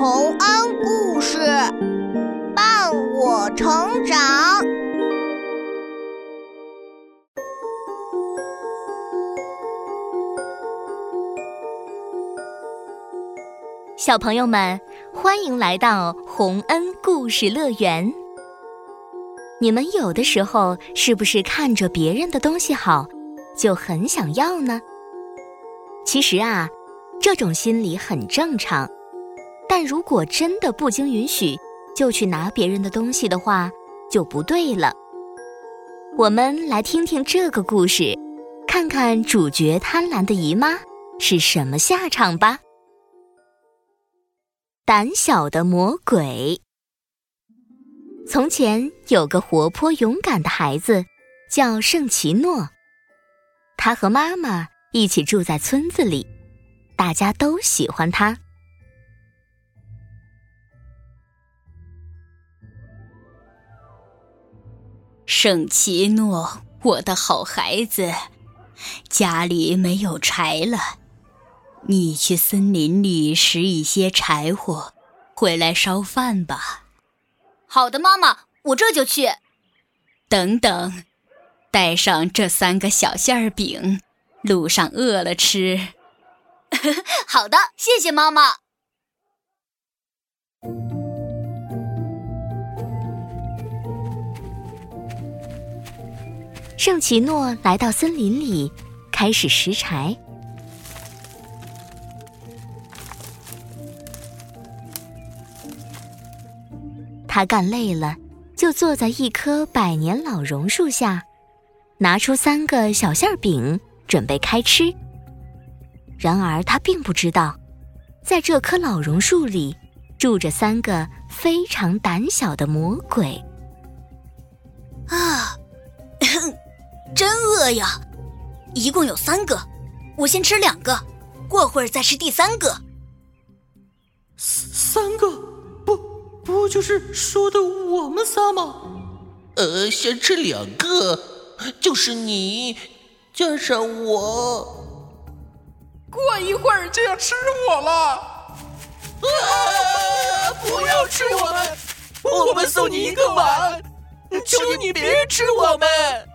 洪恩故事伴我成长。小朋友们，欢迎来到洪恩故事乐园。你们有的时候是不是看着别人的东西好，就很想要呢？其实啊，这种心理很正常。但如果真的不经允许就去拿别人的东西的话，就不对了。我们来听听这个故事，看看主角贪婪的姨妈是什么下场吧。胆小的魔鬼。从前有个活泼勇敢的孩子，叫圣奇诺。他和妈妈一起住在村子里，大家都喜欢他。圣奇诺，我的好孩子，家里没有柴了，你去森林里拾一些柴火，回来烧饭吧。好的，妈妈，我这就去。等等，带上这三个小馅儿饼，路上饿了吃。好的，谢谢妈妈。圣奇诺来到森林里，开始拾柴。他干累了，就坐在一棵百年老榕树下，拿出三个小馅饼，准备开吃。然而他并不知道，在这棵老榕树里，住着三个非常胆小的魔鬼。啊！真饿呀！一共有三个，我先吃两个，过会儿再吃第三个。三个？不，不就是说的我们仨吗？呃，先吃两个，就是你加上我。过一会儿就要吃我了！啊！不要吃我们，我们送你一个碗，求你别吃我们。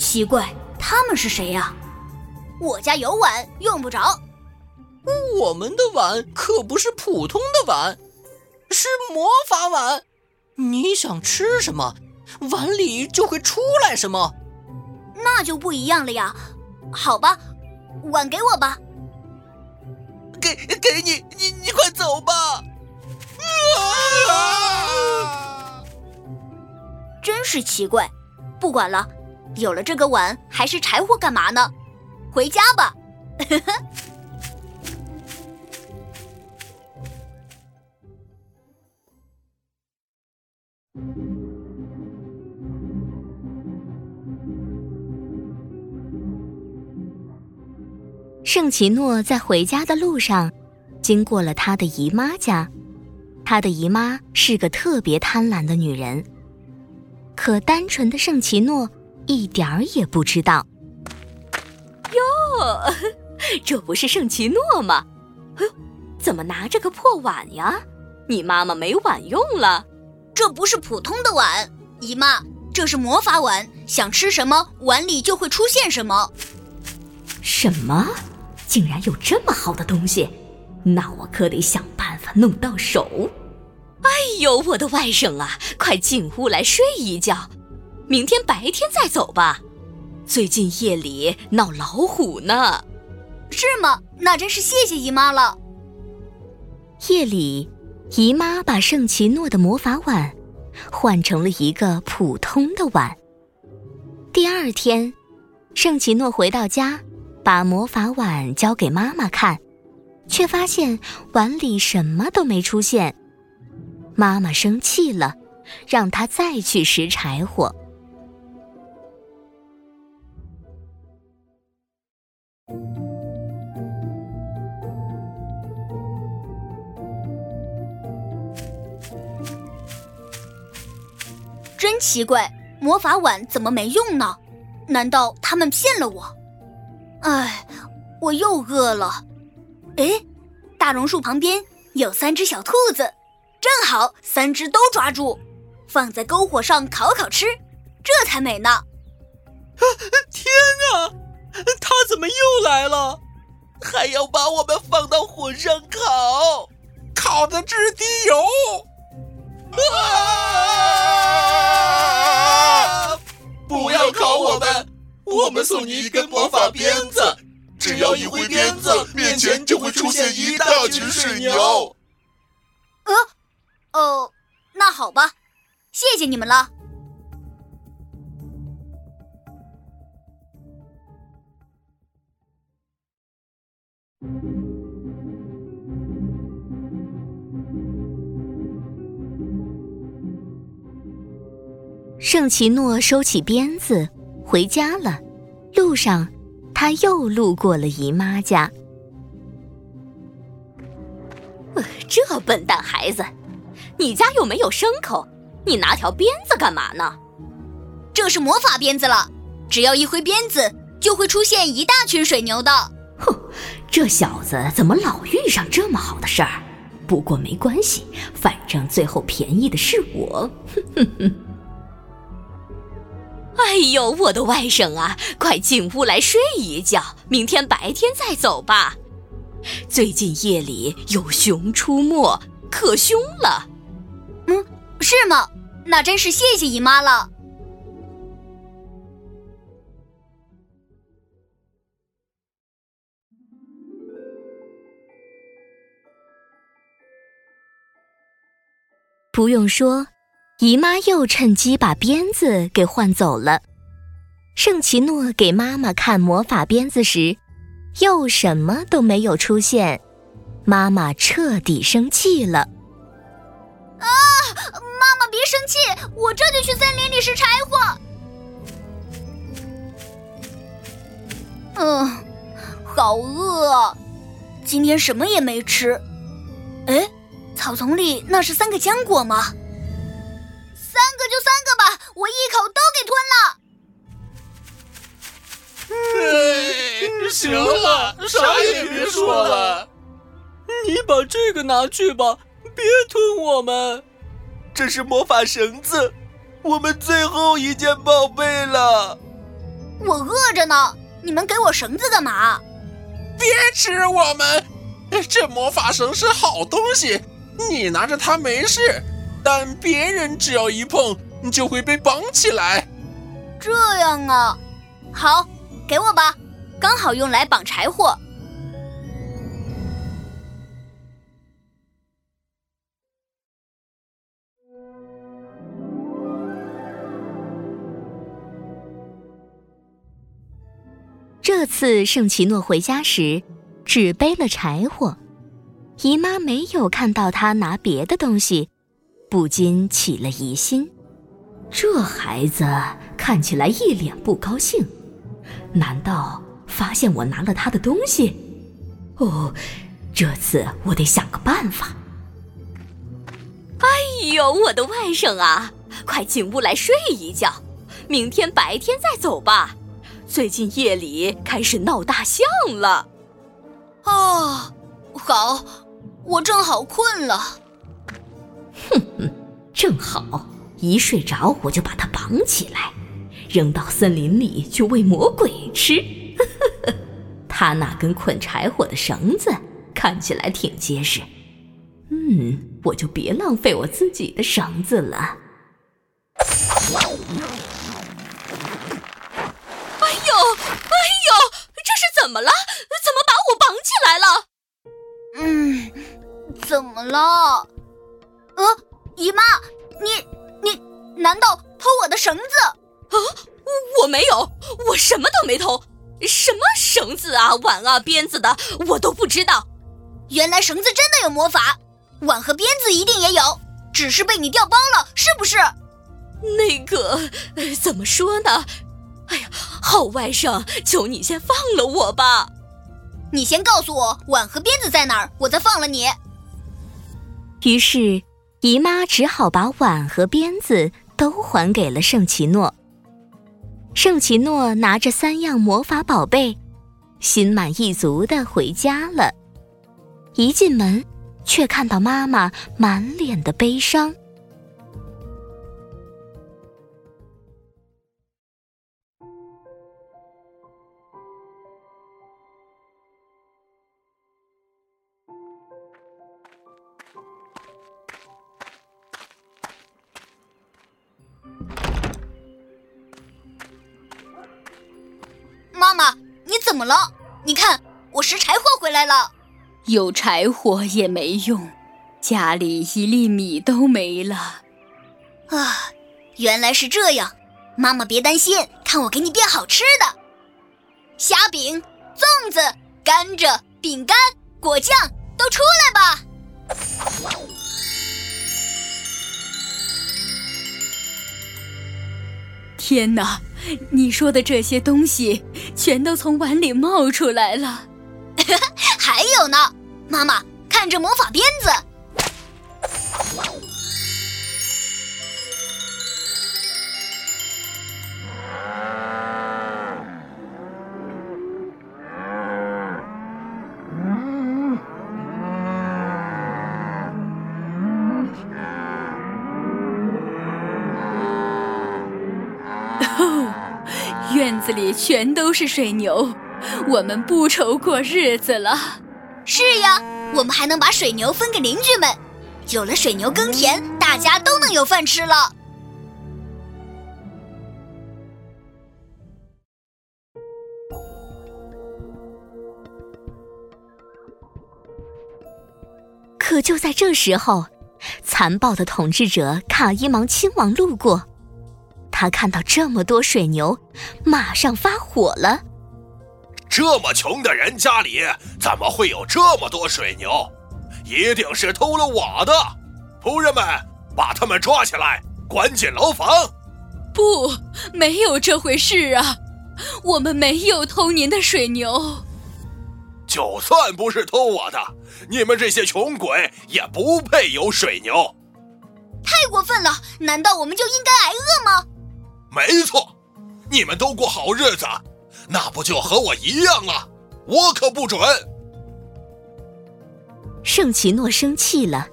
奇怪，他们是谁呀？我家有碗，用不着。我们的碗可不是普通的碗，是魔法碗。你想吃什么，碗里就会出来什么。那就不一样了呀。好吧，碗给我吧。给给你，你你快走吧。啊！真是奇怪，不管了。有了这个碗，还是柴火干嘛呢？回家吧。圣奇诺在回家的路上，经过了他的姨妈家。他的姨妈是个特别贪婪的女人，可单纯的圣奇诺。一点儿也不知道。哟，这不是圣奇诺吗？哎呦怎么拿着个破碗呀？你妈妈没碗用了？这不是普通的碗，姨妈，这是魔法碗，想吃什么，碗里就会出现什么。什么？竟然有这么好的东西？那我可得想办法弄到手。哎呦，我的外甥啊，快进屋来睡一觉。明天白天再走吧，最近夜里闹老虎呢。是吗？那真是谢谢姨妈了。夜里，姨妈把圣奇诺的魔法碗换成了一个普通的碗。第二天，圣奇诺回到家，把魔法碗交给妈妈看，却发现碗里什么都没出现。妈妈生气了，让他再去拾柴火。真奇怪，魔法碗怎么没用呢？难道他们骗了我？哎，我又饿了。哎，大榕树旁边有三只小兔子，正好三只都抓住，放在篝火上烤烤吃，这才美呢。天啊，他怎么又来了？还要把我们放到火上烤，烤的直滴油！啊！我们送你一根魔法鞭子，只要一挥鞭子，面前就会出现一大群水牛。呃，哦，那好吧，谢谢你们了。圣奇诺收起鞭子回家了。路上，他又路过了姨妈家。这笨蛋孩子，你家又没有牲口，你拿条鞭子干嘛呢？这是魔法鞭子了，只要一挥鞭子，就会出现一大群水牛的。哼，这小子怎么老遇上这么好的事儿？不过没关系，反正最后便宜的是我。哼哼哼。哎呦，我的外甥啊，快进屋来睡一觉，明天白天再走吧。最近夜里有熊出没，可凶了。嗯，是吗？那真是谢谢姨妈了。不用说。姨妈又趁机把鞭子给换走了。圣奇诺给妈妈看魔法鞭子时，又什么都没有出现。妈妈彻底生气了。啊！妈妈别生气，我这就去森林里拾柴火。嗯，好饿，今天什么也没吃。哎，草丛里那是三个浆果吗？我一口都给吞了。行了，啥也别说了。你把这个拿去吧，别吞我们。这是魔法绳子，我们最后一件宝贝了。我饿着呢，你们给我绳子干嘛？别吃我们！这魔法绳是好东西，你拿着它没事。但别人只要一碰，你就会被绑起来。这样啊，好，给我吧，刚好用来绑柴火。这次圣奇诺回家时，只背了柴火，姨妈没有看到他拿别的东西。不禁起了疑心，这孩子看起来一脸不高兴，难道发现我拿了他的东西？哦，这次我得想个办法。哎呦，我的外甥啊，快进屋来睡一觉，明天白天再走吧。最近夜里开始闹大象了。哦，好，我正好困了。哼哼，正好一睡着，我就把它绑起来，扔到森林里去喂魔鬼吃。他那根捆柴火的绳子看起来挺结实，嗯，我就别浪费我自己的绳子了。哎呦，哎呦，这是怎么了？怎么把我绑起来了？嗯，怎么了？呃，姨妈，你你难道偷我的绳子？啊，我没有，我什么都没偷，什么绳子啊、碗啊、鞭子的，我都不知道。原来绳子真的有魔法，碗和鞭子一定也有，只是被你调包了，是不是？那个怎么说呢？哎呀，好外甥，求你先放了我吧。你先告诉我碗和鞭子在哪儿，我再放了你。于是。姨妈只好把碗和鞭子都还给了圣奇诺。圣奇诺拿着三样魔法宝贝，心满意足的回家了。一进门，却看到妈妈满脸的悲伤。妈妈，你怎么了？你看，我拾柴火回来了。有柴火也没用，家里一粒米都没了。啊，原来是这样。妈妈别担心，看我给你变好吃的：虾饼、粽子、甘蔗、饼干、果酱，都出来吧！天哪，你说的这些东西全都从碗里冒出来了。还有呢，妈妈，看这魔法鞭子。院子里全都是水牛。我们不愁过日子了。是呀，我们还能把水牛分给邻居们。有了水牛耕田，大家都能有饭吃了。可就在这时候，残暴的统治者卡伊芒亲王路过，他看到这么多水牛，马上发火了。这么穷的人家里怎么会有这么多水牛？一定是偷了我的！仆人们，把他们抓起来，关进牢房！不，没有这回事啊！我们没有偷您的水牛。就算不是偷我的，你们这些穷鬼也不配有水牛！太过分了！难道我们就应该挨饿吗？没错，你们都过好日子。那不就和我一样啊！我可不准。圣奇诺生气了，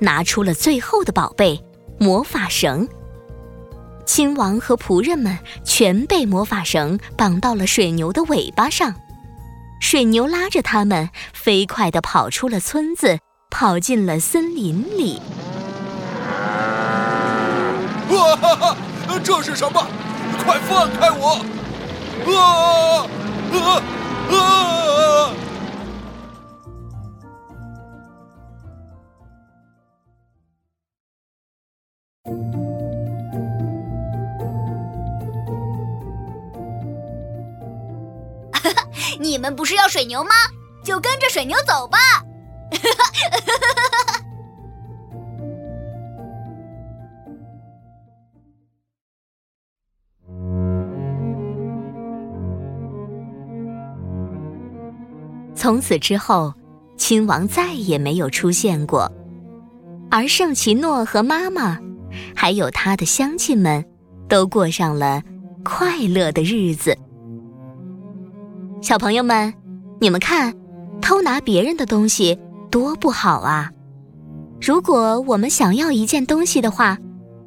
拿出了最后的宝贝——魔法绳。亲王和仆人们全被魔法绳绑到了水牛的尾巴上，水牛拉着他们飞快地跑出了村子，跑进了森林里。哇哈哈！这是什么？快放开我！啊啊啊！你们不是要水牛吗？就跟着水牛走吧！从此之后，亲王再也没有出现过，而圣奇诺和妈妈，还有他的乡亲们，都过上了快乐的日子。小朋友们，你们看，偷拿别人的东西多不好啊！如果我们想要一件东西的话，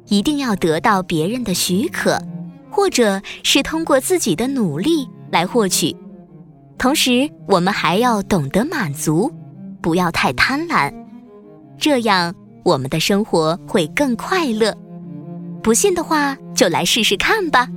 一定要得到别人的许可，或者是通过自己的努力来获取。同时，我们还要懂得满足，不要太贪婪，这样我们的生活会更快乐。不信的话，就来试试看吧。